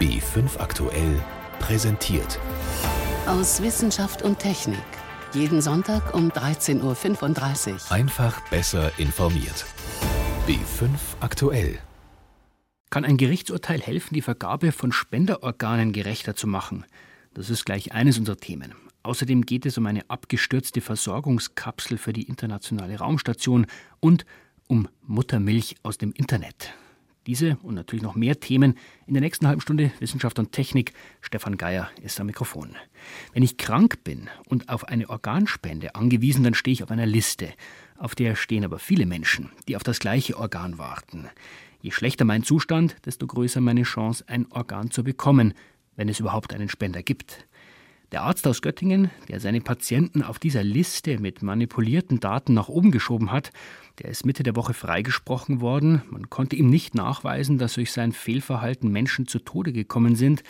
B5 aktuell präsentiert. Aus Wissenschaft und Technik. Jeden Sonntag um 13.35 Uhr. Einfach besser informiert. B5 aktuell. Kann ein Gerichtsurteil helfen, die Vergabe von Spenderorganen gerechter zu machen? Das ist gleich eines unserer Themen. Außerdem geht es um eine abgestürzte Versorgungskapsel für die internationale Raumstation und um Muttermilch aus dem Internet. Diese und natürlich noch mehr Themen in der nächsten halben Stunde Wissenschaft und Technik. Stefan Geier ist am Mikrofon. Wenn ich krank bin und auf eine Organspende angewiesen, dann stehe ich auf einer Liste. Auf der stehen aber viele Menschen, die auf das gleiche Organ warten. Je schlechter mein Zustand, desto größer meine Chance, ein Organ zu bekommen, wenn es überhaupt einen Spender gibt. Der Arzt aus Göttingen, der seine Patienten auf dieser Liste mit manipulierten Daten nach oben geschoben hat, der ist Mitte der Woche freigesprochen worden. Man konnte ihm nicht nachweisen, dass durch sein Fehlverhalten Menschen zu Tode gekommen sind.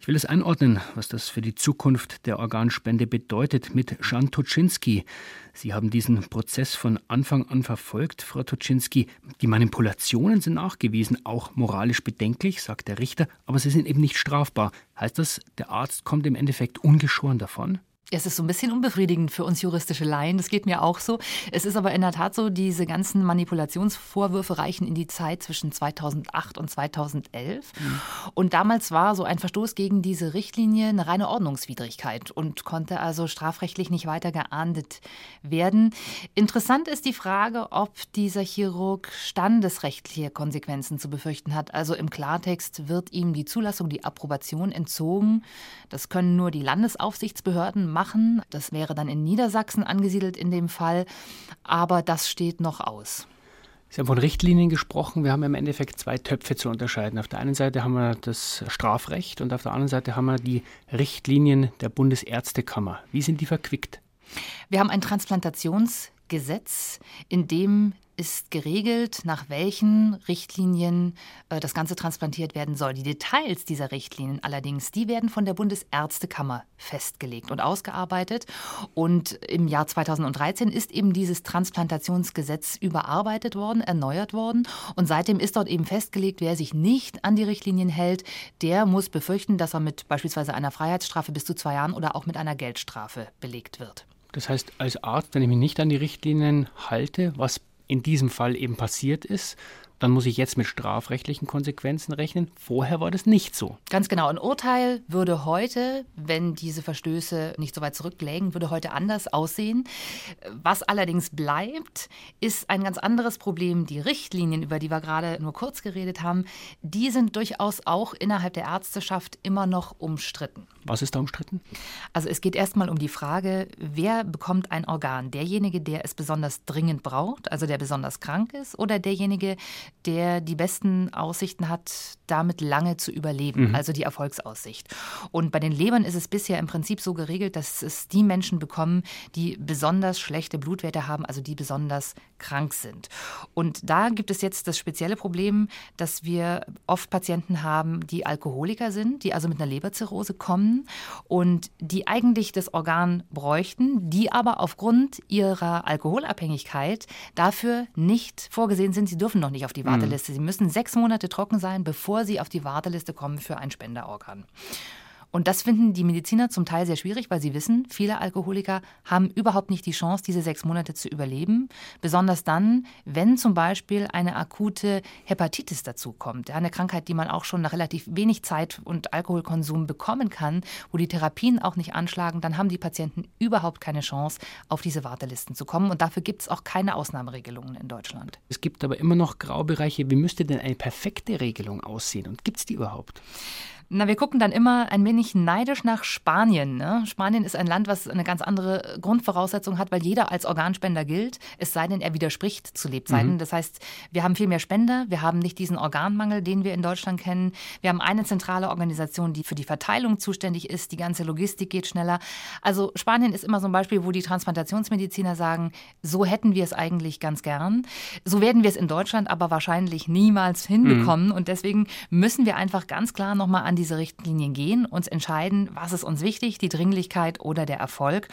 Ich will es einordnen, was das für die Zukunft der Organspende bedeutet mit Jan Tuczynski. Sie haben diesen Prozess von Anfang an verfolgt, Frau Tuczynski. Die Manipulationen sind nachgewiesen, auch moralisch bedenklich, sagt der Richter, aber sie sind eben nicht strafbar. Heißt das, der Arzt kommt im Endeffekt ungeschoren davon? Es ist so ein bisschen unbefriedigend für uns juristische Laien. Das geht mir auch so. Es ist aber in der Tat so, diese ganzen Manipulationsvorwürfe reichen in die Zeit zwischen 2008 und 2011. Mhm. Und damals war so ein Verstoß gegen diese Richtlinie eine reine Ordnungswidrigkeit und konnte also strafrechtlich nicht weiter geahndet werden. Interessant ist die Frage, ob dieser Chirurg standesrechtliche Konsequenzen zu befürchten hat. Also im Klartext wird ihm die Zulassung, die Approbation entzogen. Das können nur die Landesaufsichtsbehörden machen machen. Das wäre dann in Niedersachsen angesiedelt in dem Fall, aber das steht noch aus. Sie haben von Richtlinien gesprochen. Wir haben im Endeffekt zwei Töpfe zu unterscheiden. Auf der einen Seite haben wir das Strafrecht und auf der anderen Seite haben wir die Richtlinien der Bundesärztekammer. Wie sind die verquickt? Wir haben ein Transplantationsgesetz, in dem ist geregelt, nach welchen Richtlinien äh, das Ganze transplantiert werden soll. Die Details dieser Richtlinien allerdings, die werden von der Bundesärztekammer festgelegt und ausgearbeitet. Und im Jahr 2013 ist eben dieses Transplantationsgesetz überarbeitet worden, erneuert worden. Und seitdem ist dort eben festgelegt, wer sich nicht an die Richtlinien hält, der muss befürchten, dass er mit beispielsweise einer Freiheitsstrafe bis zu zwei Jahren oder auch mit einer Geldstrafe belegt wird. Das heißt, als Arzt, wenn ich mich nicht an die Richtlinien halte, was in diesem Fall eben passiert ist, dann muss ich jetzt mit strafrechtlichen Konsequenzen rechnen. Vorher war das nicht so. Ganz genau. Ein Urteil würde heute, wenn diese Verstöße nicht so weit zurücklägen, würde heute anders aussehen. Was allerdings bleibt, ist ein ganz anderes Problem. Die Richtlinien, über die wir gerade nur kurz geredet haben, die sind durchaus auch innerhalb der Ärzteschaft immer noch umstritten. Was ist da umstritten? Also es geht erstmal um die Frage, wer bekommt ein Organ? Derjenige, der es besonders dringend braucht, also der besonders krank ist, oder derjenige, der die besten Aussichten hat, damit lange zu überleben, mhm. also die Erfolgsaussicht. Und bei den Lebern ist es bisher im Prinzip so geregelt, dass es die Menschen bekommen, die besonders schlechte Blutwerte haben, also die besonders krank sind. Und da gibt es jetzt das spezielle Problem, dass wir oft Patienten haben, die Alkoholiker sind, die also mit einer Leberzirrhose kommen und die eigentlich das Organ bräuchten, die aber aufgrund ihrer Alkoholabhängigkeit dafür nicht vorgesehen sind. Sie dürfen noch nicht auf die Warteliste. Sie müssen sechs Monate trocken sein, bevor sie auf die Warteliste kommen für ein Spenderorgan. Und das finden die Mediziner zum Teil sehr schwierig, weil sie wissen, viele Alkoholiker haben überhaupt nicht die Chance, diese sechs Monate zu überleben. Besonders dann, wenn zum Beispiel eine akute Hepatitis dazukommt. Eine Krankheit, die man auch schon nach relativ wenig Zeit und Alkoholkonsum bekommen kann, wo die Therapien auch nicht anschlagen, dann haben die Patienten überhaupt keine Chance, auf diese Wartelisten zu kommen. Und dafür gibt es auch keine Ausnahmeregelungen in Deutschland. Es gibt aber immer noch Graubereiche. Wie müsste denn eine perfekte Regelung aussehen? Und gibt es die überhaupt? Na, wir gucken dann immer ein wenig neidisch nach Spanien. Ne? Spanien ist ein Land, was eine ganz andere Grundvoraussetzung hat, weil jeder als Organspender gilt, es sei denn, er widerspricht zu Lebzeiten. Mhm. Das heißt, wir haben viel mehr Spender, wir haben nicht diesen Organmangel, den wir in Deutschland kennen. Wir haben eine zentrale Organisation, die für die Verteilung zuständig ist. Die ganze Logistik geht schneller. Also Spanien ist immer so ein Beispiel, wo die Transplantationsmediziner sagen, so hätten wir es eigentlich ganz gern. So werden wir es in Deutschland aber wahrscheinlich niemals hinbekommen. Mhm. Und deswegen müssen wir einfach ganz klar nochmal an die diese Richtlinien gehen, uns entscheiden, was ist uns wichtig, die Dringlichkeit oder der Erfolg.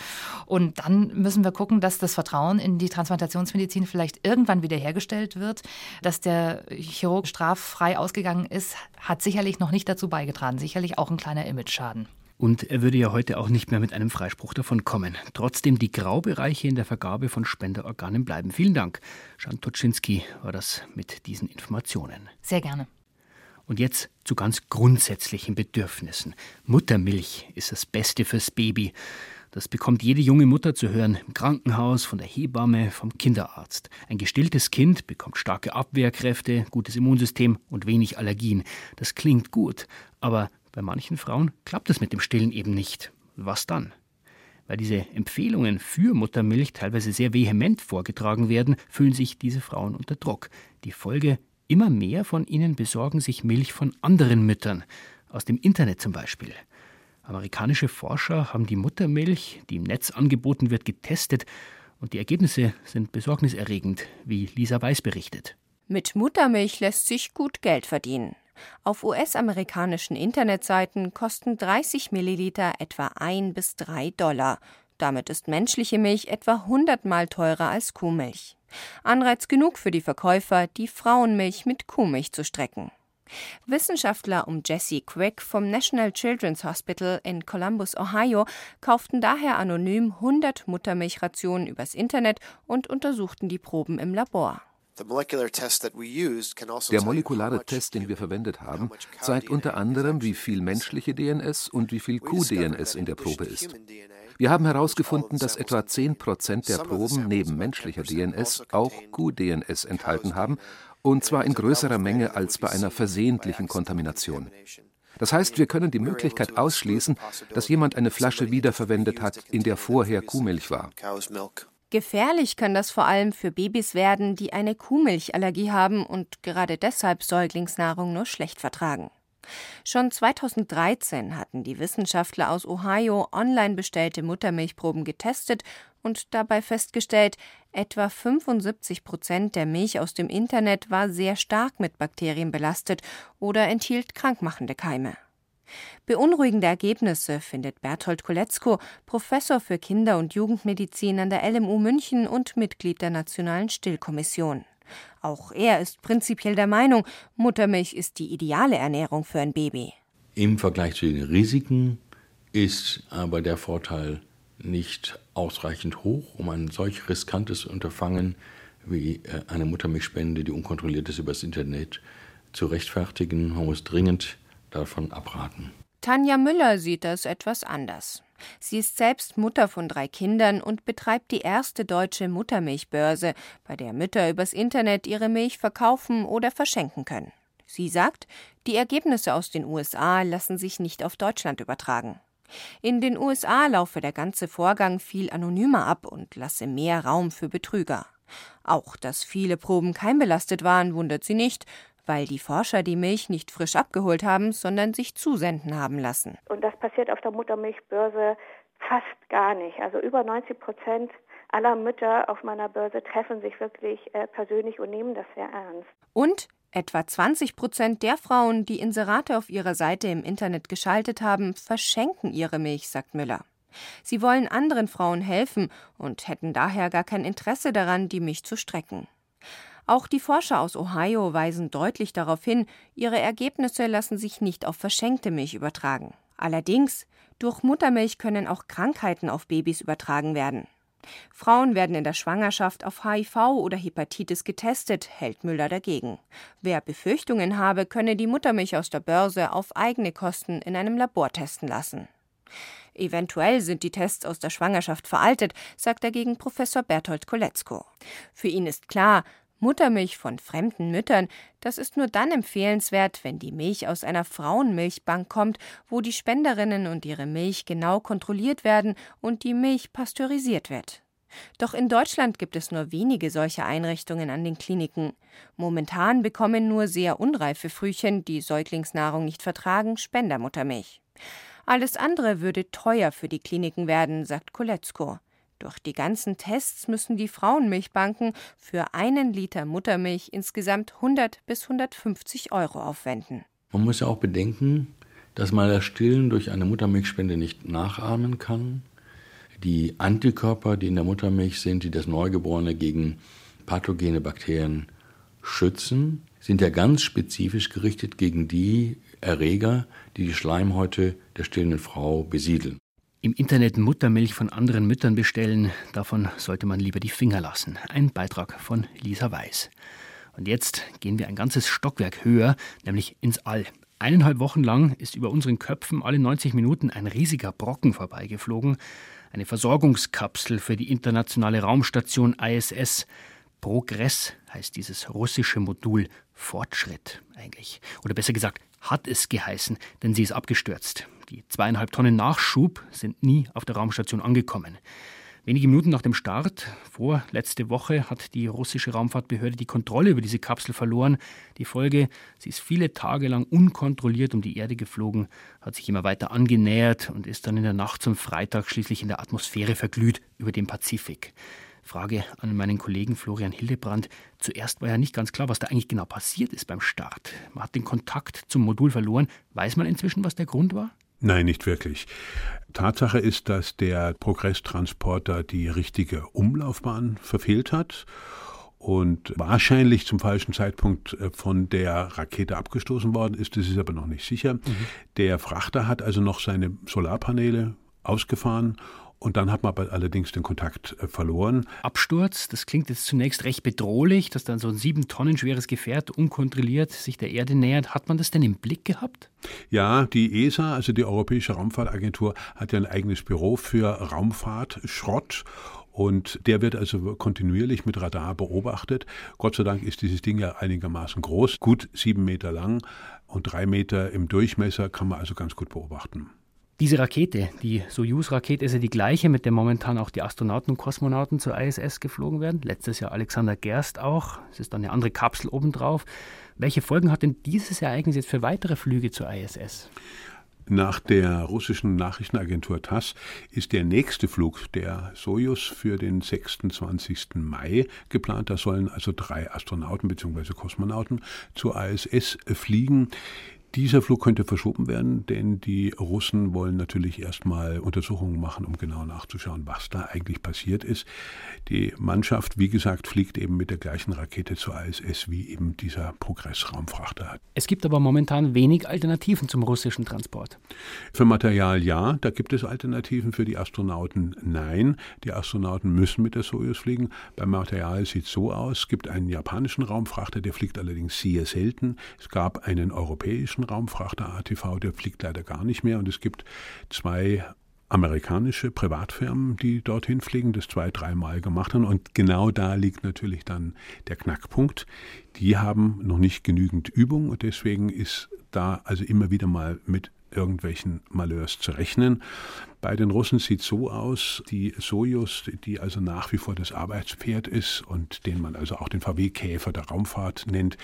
Und dann müssen wir gucken, dass das Vertrauen in die Transplantationsmedizin vielleicht irgendwann wiederhergestellt wird. Dass der Chirurg straffrei ausgegangen ist, hat sicherlich noch nicht dazu beigetragen. Sicherlich auch ein kleiner Image-Schaden. Und er würde ja heute auch nicht mehr mit einem Freispruch davon kommen. Trotzdem die Graubereiche in der Vergabe von Spenderorganen bleiben. Vielen Dank. Jan Toczynski war das mit diesen Informationen. Sehr gerne. Und jetzt zu ganz grundsätzlichen Bedürfnissen. Muttermilch ist das Beste fürs Baby. Das bekommt jede junge Mutter zu hören, im Krankenhaus, von der Hebamme, vom Kinderarzt. Ein gestilltes Kind bekommt starke Abwehrkräfte, gutes Immunsystem und wenig Allergien. Das klingt gut, aber bei manchen Frauen klappt es mit dem Stillen eben nicht. Was dann? Weil diese Empfehlungen für Muttermilch teilweise sehr vehement vorgetragen werden, fühlen sich diese Frauen unter Druck. Die Folge, immer mehr von ihnen besorgen sich Milch von anderen Müttern, aus dem Internet zum Beispiel. Amerikanische Forscher haben die Muttermilch, die im Netz angeboten wird, getestet und die Ergebnisse sind besorgniserregend, wie Lisa Weiß berichtet. Mit Muttermilch lässt sich gut Geld verdienen. Auf US-amerikanischen Internetseiten kosten 30 Milliliter etwa 1 bis 3 Dollar. Damit ist menschliche Milch etwa 100 Mal teurer als Kuhmilch. Anreiz genug für die Verkäufer, die Frauenmilch mit Kuhmilch zu strecken. Wissenschaftler um Jesse Quick vom National Children's Hospital in Columbus, Ohio, kauften daher anonym 100 Muttermilchrationen übers Internet und untersuchten die Proben im Labor. Also Der molekulare Test, den wir verwendet haben, zeigt unter anderem, wie viel menschliche DNS und wie viel Kuh-DNS in der Probe ist. Wir haben herausgefunden, dass etwa 10 Prozent der Proben neben menschlicher DNS auch Kuh-DNS enthalten haben, und zwar in größerer Menge als bei einer versehentlichen Kontamination. Das heißt, wir können die Möglichkeit ausschließen, dass jemand eine Flasche wiederverwendet hat, in der vorher Kuhmilch war. Gefährlich kann das vor allem für Babys werden, die eine Kuhmilchallergie haben und gerade deshalb Säuglingsnahrung nur schlecht vertragen. Schon 2013 hatten die Wissenschaftler aus Ohio online bestellte Muttermilchproben getestet und dabei festgestellt, etwa 75 Prozent der Milch aus dem Internet war sehr stark mit Bakterien belastet oder enthielt krankmachende Keime. Beunruhigende Ergebnisse findet Berthold Koletzko, Professor für Kinder- und Jugendmedizin an der LMU München und Mitglied der Nationalen Stillkommission. Auch er ist prinzipiell der Meinung, Muttermilch ist die ideale Ernährung für ein Baby. Im Vergleich zu den Risiken ist aber der Vorteil nicht ausreichend hoch, um ein solch riskantes Unterfangen wie äh, eine Muttermilchspende, die unkontrolliert ist übers Internet, zu rechtfertigen. Man muss dringend davon abraten. Tanja Müller sieht das etwas anders. Sie ist selbst Mutter von drei Kindern und betreibt die erste deutsche Muttermilchbörse, bei der Mütter übers Internet ihre Milch verkaufen oder verschenken können. Sie sagt, die Ergebnisse aus den USA lassen sich nicht auf Deutschland übertragen. In den USA laufe der ganze Vorgang viel anonymer ab und lasse mehr Raum für Betrüger. Auch dass viele Proben keimbelastet waren, wundert sie nicht, weil die Forscher die Milch nicht frisch abgeholt haben, sondern sich zusenden haben lassen. Und das passiert auf der Muttermilchbörse fast gar nicht. Also über 90 Prozent aller Mütter auf meiner Börse treffen sich wirklich äh, persönlich und nehmen das sehr ernst. Und etwa 20 Prozent der Frauen, die Inserate auf ihrer Seite im Internet geschaltet haben, verschenken ihre Milch, sagt Müller. Sie wollen anderen Frauen helfen und hätten daher gar kein Interesse daran, die Milch zu strecken. Auch die Forscher aus Ohio weisen deutlich darauf hin, ihre Ergebnisse lassen sich nicht auf verschenkte Milch übertragen. Allerdings, durch Muttermilch können auch Krankheiten auf Babys übertragen werden. Frauen werden in der Schwangerschaft auf HIV oder Hepatitis getestet, hält Müller dagegen. Wer Befürchtungen habe, könne die Muttermilch aus der Börse auf eigene Kosten in einem Labor testen lassen. Eventuell sind die Tests aus der Schwangerschaft veraltet, sagt dagegen Professor Berthold Koletzko. Für ihn ist klar, Muttermilch von fremden Müttern, das ist nur dann empfehlenswert, wenn die Milch aus einer Frauenmilchbank kommt, wo die Spenderinnen und ihre Milch genau kontrolliert werden und die Milch pasteurisiert wird. Doch in Deutschland gibt es nur wenige solche Einrichtungen an den Kliniken. Momentan bekommen nur sehr unreife Frühchen, die Säuglingsnahrung nicht vertragen, Spendermuttermilch. Alles andere würde teuer für die Kliniken werden, sagt Koletzko. Durch die ganzen Tests müssen die Frauenmilchbanken für einen Liter Muttermilch insgesamt 100 bis 150 Euro aufwenden. Man muss ja auch bedenken, dass man das Stillen durch eine Muttermilchspende nicht nachahmen kann. Die Antikörper, die in der Muttermilch sind, die das Neugeborene gegen pathogene Bakterien schützen, sind ja ganz spezifisch gerichtet gegen die Erreger, die die Schleimhäute der stillenden Frau besiedeln. Im Internet Muttermilch von anderen Müttern bestellen, davon sollte man lieber die Finger lassen. Ein Beitrag von Lisa Weiß. Und jetzt gehen wir ein ganzes Stockwerk höher, nämlich ins All. Eineinhalb Wochen lang ist über unseren Köpfen alle 90 Minuten ein riesiger Brocken vorbeigeflogen. Eine Versorgungskapsel für die internationale Raumstation ISS. Progress heißt dieses russische Modul. Fortschritt eigentlich. Oder besser gesagt, hat es geheißen, denn sie ist abgestürzt. Die zweieinhalb Tonnen Nachschub sind nie auf der Raumstation angekommen. Wenige Minuten nach dem Start, vor letzte Woche, hat die russische Raumfahrtbehörde die Kontrolle über diese Kapsel verloren. Die Folge, sie ist viele Tage lang unkontrolliert um die Erde geflogen, hat sich immer weiter angenähert und ist dann in der Nacht zum Freitag schließlich in der Atmosphäre verglüht über dem Pazifik. Frage an meinen Kollegen Florian Hildebrand. Zuerst war ja nicht ganz klar, was da eigentlich genau passiert ist beim Start. Man hat den Kontakt zum Modul verloren. Weiß man inzwischen, was der Grund war? Nein, nicht wirklich. Tatsache ist, dass der Progress-Transporter die richtige Umlaufbahn verfehlt hat und wahrscheinlich zum falschen Zeitpunkt äh, von der Rakete abgestoßen worden ist. Das ist aber noch nicht sicher. Mhm. Der Frachter hat also noch seine Solarpaneele ausgefahren und dann hat man aber allerdings den Kontakt äh, verloren. Absturz, das klingt jetzt zunächst recht bedrohlich, dass dann so ein sieben Tonnen schweres Gefährt unkontrolliert sich der Erde nähert. Hat man das denn im Blick gehabt? Ja, die ESA, also die Europäische Raumfahrtagentur, hat ja ein eigenes Büro für Raumfahrtschrott. Und der wird also kontinuierlich mit Radar beobachtet. Gott sei Dank ist dieses Ding ja einigermaßen groß, gut sieben Meter lang und drei Meter im Durchmesser, kann man also ganz gut beobachten. Diese Rakete, die Soyuz-Rakete, ist ja die gleiche, mit der momentan auch die Astronauten und Kosmonauten zur ISS geflogen werden. Letztes Jahr Alexander Gerst auch. Es ist dann eine andere Kapsel obendrauf. Welche Folgen hat denn dieses Ereignis jetzt für weitere Flüge zur ISS? Nach der russischen Nachrichtenagentur TASS ist der nächste Flug der Soyuz für den 26. Mai geplant. Da sollen also drei Astronauten bzw. Kosmonauten zur ISS fliegen. Dieser Flug könnte verschoben werden, denn die Russen wollen natürlich erstmal Untersuchungen machen, um genau nachzuschauen, was da eigentlich passiert ist. Die Mannschaft, wie gesagt, fliegt eben mit der gleichen Rakete zur ISS, wie eben dieser Progress-Raumfrachter hat. Es gibt aber momentan wenig Alternativen zum russischen Transport. Für Material ja, da gibt es Alternativen. Für die Astronauten nein. Die Astronauten müssen mit der Soyuz fliegen. Beim Material sieht es so aus: es gibt einen japanischen Raumfrachter, der fliegt allerdings sehr selten. Es gab einen europäischen amerikanischen Raumfrachter ATV, der fliegt leider gar nicht mehr. Und es gibt zwei amerikanische Privatfirmen, die dorthin fliegen, das zwei, dreimal gemacht haben. Und genau da liegt natürlich dann der Knackpunkt. Die haben noch nicht genügend Übung und deswegen ist da also immer wieder mal mit irgendwelchen Malheurs zu rechnen. Bei den Russen sieht so aus, die Sojus, die also nach wie vor das Arbeitspferd ist und den man also auch den VW-Käfer der Raumfahrt nennt,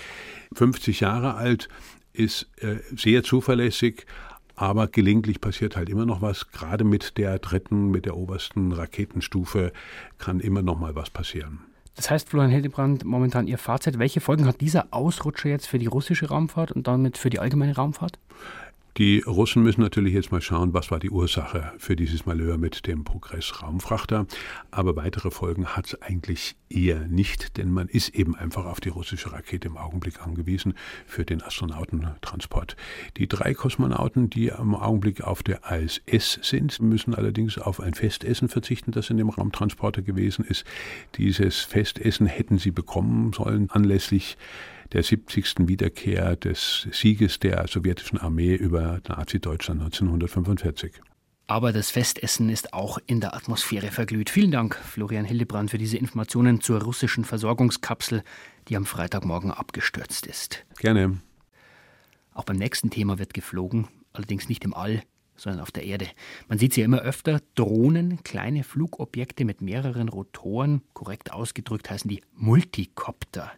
50 Jahre alt, ist äh, sehr zuverlässig, aber gelegentlich passiert halt immer noch was. Gerade mit der dritten, mit der obersten Raketenstufe kann immer noch mal was passieren. Das heißt, Florian Hildebrand, momentan Ihr Fazit. Welche Folgen hat dieser Ausrutscher jetzt für die russische Raumfahrt und damit für die allgemeine Raumfahrt? Die Russen müssen natürlich jetzt mal schauen, was war die Ursache für dieses Malheur mit dem Progress-Raumfrachter. Aber weitere Folgen hat es eigentlich eher nicht, denn man ist eben einfach auf die russische Rakete im Augenblick angewiesen für den Astronautentransport. Die drei Kosmonauten, die im Augenblick auf der ISS sind, müssen allerdings auf ein Festessen verzichten, das in dem Raumtransporter gewesen ist. Dieses Festessen hätten sie bekommen sollen anlässlich der 70. Wiederkehr des Sieges der sowjetischen Armee über Nazi-Deutschland 1945. Aber das Festessen ist auch in der Atmosphäre verglüht. Vielen Dank, Florian Hildebrand, für diese Informationen zur russischen Versorgungskapsel, die am Freitagmorgen abgestürzt ist. Gerne. Auch beim nächsten Thema wird geflogen, allerdings nicht im All, sondern auf der Erde. Man sieht sie ja immer öfter, Drohnen, kleine Flugobjekte mit mehreren Rotoren, korrekt ausgedrückt heißen die Multikopter.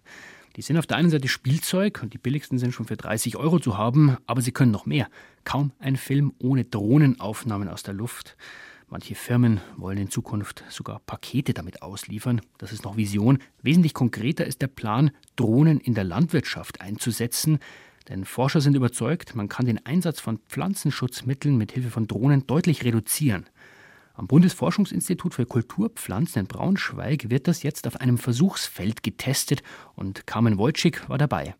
Die sind auf der einen Seite Spielzeug und die billigsten sind schon für 30 Euro zu haben, aber sie können noch mehr. Kaum ein Film ohne Drohnenaufnahmen aus der Luft. Manche Firmen wollen in Zukunft sogar Pakete damit ausliefern. Das ist noch Vision. Wesentlich konkreter ist der Plan, Drohnen in der Landwirtschaft einzusetzen. Denn Forscher sind überzeugt, man kann den Einsatz von Pflanzenschutzmitteln mit Hilfe von Drohnen deutlich reduzieren. Am Bundesforschungsinstitut für Kulturpflanzen in Braunschweig wird das jetzt auf einem Versuchsfeld getestet und Carmen Wojcik war dabei.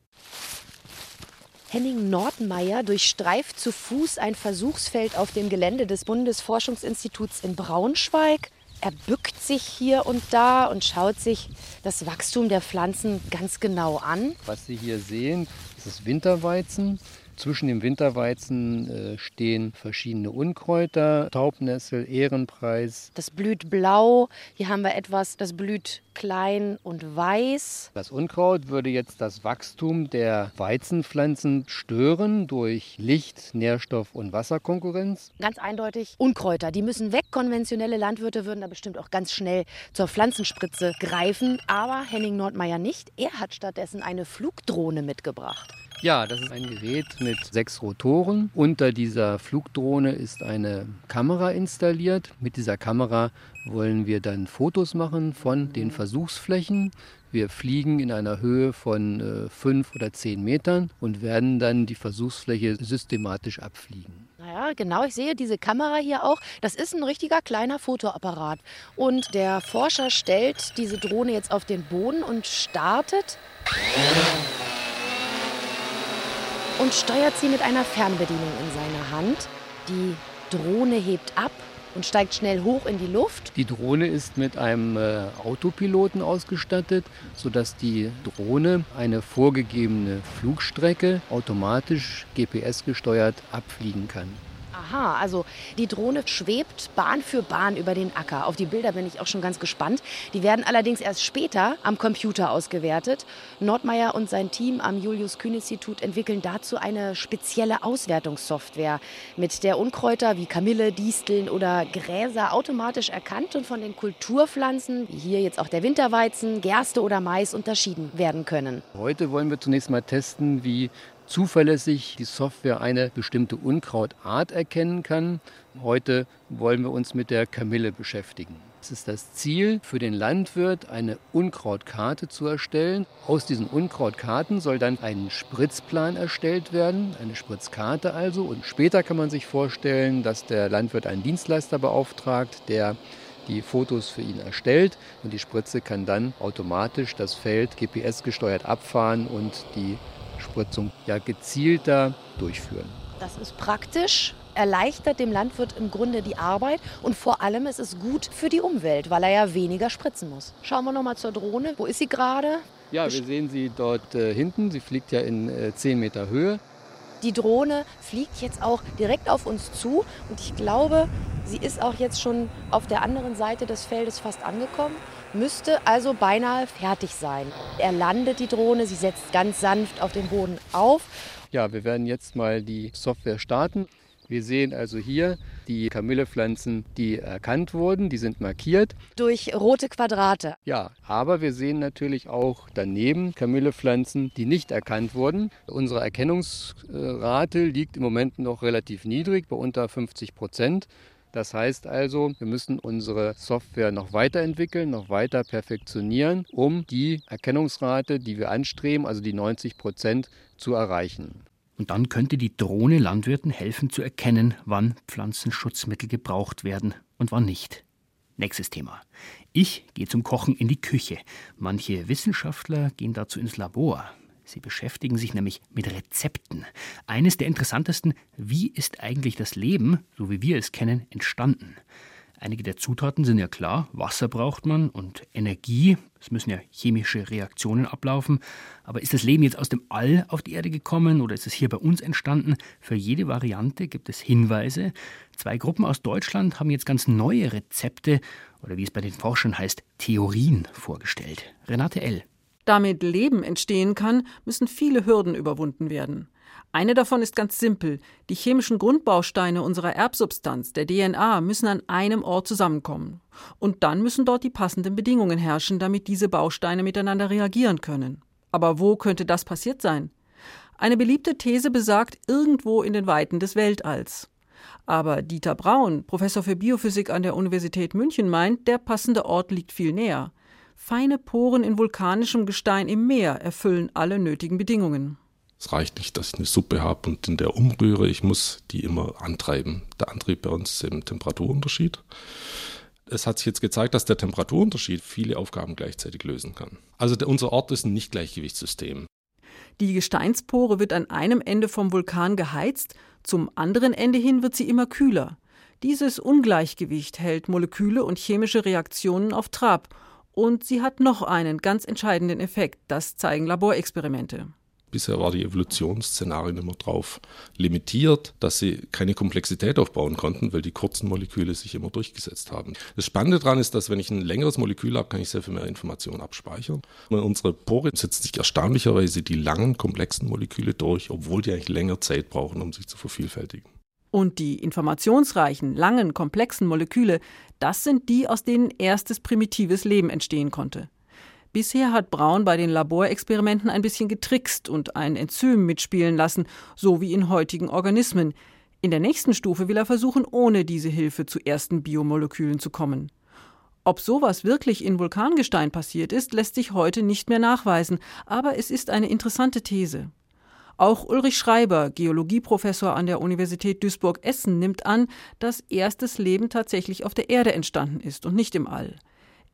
Henning Nordmeier durchstreift zu Fuß ein Versuchsfeld auf dem Gelände des Bundesforschungsinstituts in Braunschweig. Er bückt sich hier und da und schaut sich das Wachstum der Pflanzen ganz genau an. Was Sie hier sehen, ist das Winterweizen. Zwischen dem Winterweizen äh, stehen verschiedene Unkräuter, Taubnessel, Ehrenpreis. Das blüht blau. Hier haben wir etwas, das blüht klein und weiß. Das Unkraut würde jetzt das Wachstum der Weizenpflanzen stören durch Licht, Nährstoff und Wasserkonkurrenz. Ganz eindeutig Unkräuter, die müssen weg. Konventionelle Landwirte würden da bestimmt auch ganz schnell zur Pflanzenspritze greifen. Aber Henning Nordmeier nicht. Er hat stattdessen eine Flugdrohne mitgebracht. Ja, das ist ein Gerät mit sechs Rotoren. Unter dieser Flugdrohne ist eine Kamera installiert. Mit dieser Kamera wollen wir dann Fotos machen von den Versuchsflächen. Wir fliegen in einer Höhe von äh, fünf oder zehn Metern und werden dann die Versuchsfläche systematisch abfliegen. Naja, genau, ich sehe diese Kamera hier auch. Das ist ein richtiger kleiner Fotoapparat. Und der Forscher stellt diese Drohne jetzt auf den Boden und startet und steuert sie mit einer Fernbedienung in seiner Hand. Die Drohne hebt ab und steigt schnell hoch in die Luft. Die Drohne ist mit einem äh, Autopiloten ausgestattet, sodass die Drohne eine vorgegebene Flugstrecke automatisch GPS gesteuert abfliegen kann. Aha, also die Drohne schwebt Bahn für Bahn über den Acker. Auf die Bilder bin ich auch schon ganz gespannt. Die werden allerdings erst später am Computer ausgewertet. Nordmeier und sein Team am Julius-Kühn-Institut entwickeln dazu eine spezielle Auswertungssoftware, mit der Unkräuter wie Kamille, Disteln oder Gräser automatisch erkannt und von den Kulturpflanzen, wie hier jetzt auch der Winterweizen, Gerste oder Mais, unterschieden werden können. Heute wollen wir zunächst mal testen, wie zuverlässig die Software eine bestimmte Unkrautart erkennen kann. Heute wollen wir uns mit der Kamille beschäftigen. Es ist das Ziel für den Landwirt, eine Unkrautkarte zu erstellen. Aus diesen Unkrautkarten soll dann ein Spritzplan erstellt werden, eine Spritzkarte also. Und später kann man sich vorstellen, dass der Landwirt einen Dienstleister beauftragt, der die Fotos für ihn erstellt und die Spritze kann dann automatisch das Feld GPS gesteuert abfahren und die Abspritzung ja gezielter durchführen. Das ist praktisch, erleichtert dem Landwirt im Grunde die Arbeit und vor allem ist es gut für die Umwelt, weil er ja weniger spritzen muss. Schauen wir noch mal zur Drohne. Wo ist sie gerade? Ja, wir sehen sie dort äh, hinten. Sie fliegt ja in äh, 10 Meter Höhe. Die Drohne fliegt jetzt auch direkt auf uns zu und ich glaube, sie ist auch jetzt schon auf der anderen Seite des Feldes fast angekommen müsste also beinahe fertig sein. Er landet die Drohne, sie setzt ganz sanft auf den Boden auf. Ja, wir werden jetzt mal die Software starten. Wir sehen also hier die Kamillepflanzen, die erkannt wurden, die sind markiert. Durch rote Quadrate. Ja, aber wir sehen natürlich auch daneben Kamillepflanzen, die nicht erkannt wurden. Unsere Erkennungsrate liegt im Moment noch relativ niedrig, bei unter 50 Prozent. Das heißt also, wir müssen unsere Software noch weiterentwickeln, noch weiter perfektionieren, um die Erkennungsrate, die wir anstreben, also die 90 Prozent, zu erreichen. Und dann könnte die Drohne Landwirten helfen zu erkennen, wann Pflanzenschutzmittel gebraucht werden und wann nicht. Nächstes Thema. Ich gehe zum Kochen in die Küche. Manche Wissenschaftler gehen dazu ins Labor. Sie beschäftigen sich nämlich mit Rezepten. Eines der interessantesten, wie ist eigentlich das Leben, so wie wir es kennen, entstanden? Einige der Zutaten sind ja klar, Wasser braucht man und Energie, es müssen ja chemische Reaktionen ablaufen, aber ist das Leben jetzt aus dem All auf die Erde gekommen oder ist es hier bei uns entstanden? Für jede Variante gibt es Hinweise. Zwei Gruppen aus Deutschland haben jetzt ganz neue Rezepte oder wie es bei den Forschern heißt, Theorien vorgestellt. Renate L. Damit Leben entstehen kann, müssen viele Hürden überwunden werden. Eine davon ist ganz simpel. Die chemischen Grundbausteine unserer Erbsubstanz, der DNA, müssen an einem Ort zusammenkommen. Und dann müssen dort die passenden Bedingungen herrschen, damit diese Bausteine miteinander reagieren können. Aber wo könnte das passiert sein? Eine beliebte These besagt irgendwo in den Weiten des Weltalls. Aber Dieter Braun, Professor für Biophysik an der Universität München, meint, der passende Ort liegt viel näher. Feine Poren in vulkanischem Gestein im Meer erfüllen alle nötigen Bedingungen. Es reicht nicht, dass ich eine Suppe habe und in der umrühre. Ich muss die immer antreiben. Der Antrieb bei uns ist im Temperaturunterschied. Es hat sich jetzt gezeigt, dass der Temperaturunterschied viele Aufgaben gleichzeitig lösen kann. Also der, unser Ort ist ein Nichtgleichgewichtssystem. Die Gesteinspore wird an einem Ende vom Vulkan geheizt, zum anderen Ende hin wird sie immer kühler. Dieses Ungleichgewicht hält Moleküle und chemische Reaktionen auf Trab. Und sie hat noch einen ganz entscheidenden Effekt, das zeigen Laborexperimente. Bisher war die Evolutionsszenarien immer drauf limitiert, dass sie keine Komplexität aufbauen konnten, weil die kurzen Moleküle sich immer durchgesetzt haben. Das Spannende daran ist, dass wenn ich ein längeres Molekül habe, kann ich sehr viel mehr Informationen abspeichern. Und unsere Pore setzen sich erstaunlicherweise die langen, komplexen Moleküle durch, obwohl die eigentlich länger Zeit brauchen, um sich zu vervielfältigen. Und die informationsreichen, langen, komplexen Moleküle, das sind die, aus denen erstes primitives Leben entstehen konnte. Bisher hat Braun bei den Laborexperimenten ein bisschen getrickst und ein Enzym mitspielen lassen, so wie in heutigen Organismen. In der nächsten Stufe will er versuchen, ohne diese Hilfe zu ersten Biomolekülen zu kommen. Ob sowas wirklich in Vulkangestein passiert ist, lässt sich heute nicht mehr nachweisen, aber es ist eine interessante These. Auch Ulrich Schreiber, Geologieprofessor an der Universität Duisburg-Essen, nimmt an, dass erstes Leben tatsächlich auf der Erde entstanden ist und nicht im All.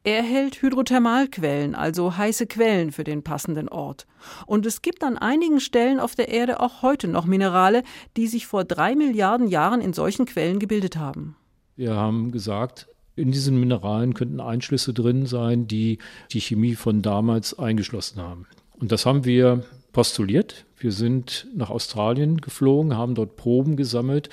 Er hält Hydrothermalquellen, also heiße Quellen, für den passenden Ort. Und es gibt an einigen Stellen auf der Erde auch heute noch Minerale, die sich vor drei Milliarden Jahren in solchen Quellen gebildet haben. Wir haben gesagt, in diesen Mineralen könnten Einschlüsse drin sein, die die Chemie von damals eingeschlossen haben. Und das haben wir postuliert. Wir sind nach Australien geflogen, haben dort Proben gesammelt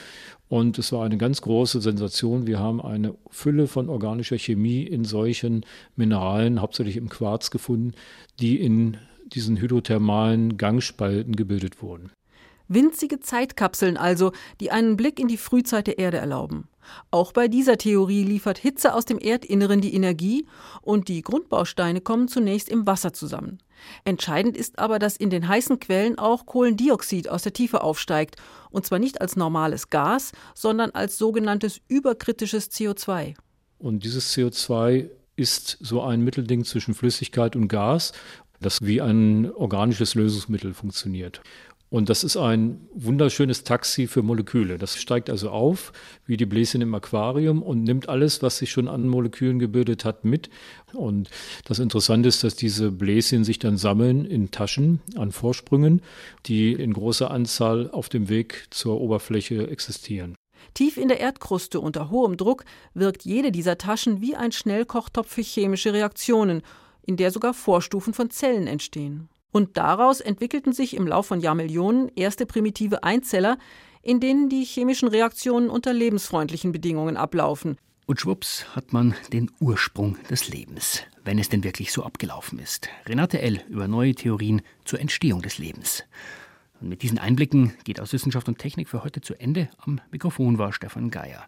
und es war eine ganz große Sensation. Wir haben eine Fülle von organischer Chemie in solchen Mineralen, hauptsächlich im Quarz, gefunden, die in diesen hydrothermalen Gangspalten gebildet wurden. Winzige Zeitkapseln also, die einen Blick in die Frühzeit der Erde erlauben. Auch bei dieser Theorie liefert Hitze aus dem Erdinneren die Energie und die Grundbausteine kommen zunächst im Wasser zusammen. Entscheidend ist aber, dass in den heißen Quellen auch Kohlendioxid aus der Tiefe aufsteigt, und zwar nicht als normales Gas, sondern als sogenanntes überkritisches CO2. Und dieses CO2 ist so ein Mittelding zwischen Flüssigkeit und Gas, das wie ein organisches Lösungsmittel funktioniert. Und das ist ein wunderschönes Taxi für Moleküle. Das steigt also auf wie die Bläschen im Aquarium und nimmt alles, was sich schon an Molekülen gebildet hat, mit. Und das Interessante ist, dass diese Bläschen sich dann sammeln in Taschen an Vorsprüngen, die in großer Anzahl auf dem Weg zur Oberfläche existieren. Tief in der Erdkruste unter hohem Druck wirkt jede dieser Taschen wie ein Schnellkochtopf für chemische Reaktionen, in der sogar Vorstufen von Zellen entstehen. Und daraus entwickelten sich im Lauf von Jahrmillionen erste primitive Einzeller, in denen die chemischen Reaktionen unter lebensfreundlichen Bedingungen ablaufen. Und schwupps hat man den Ursprung des Lebens, wenn es denn wirklich so abgelaufen ist. Renate L. über neue Theorien zur Entstehung des Lebens. Und mit diesen Einblicken geht aus Wissenschaft und Technik für heute zu Ende. Am Mikrofon war Stefan Geier.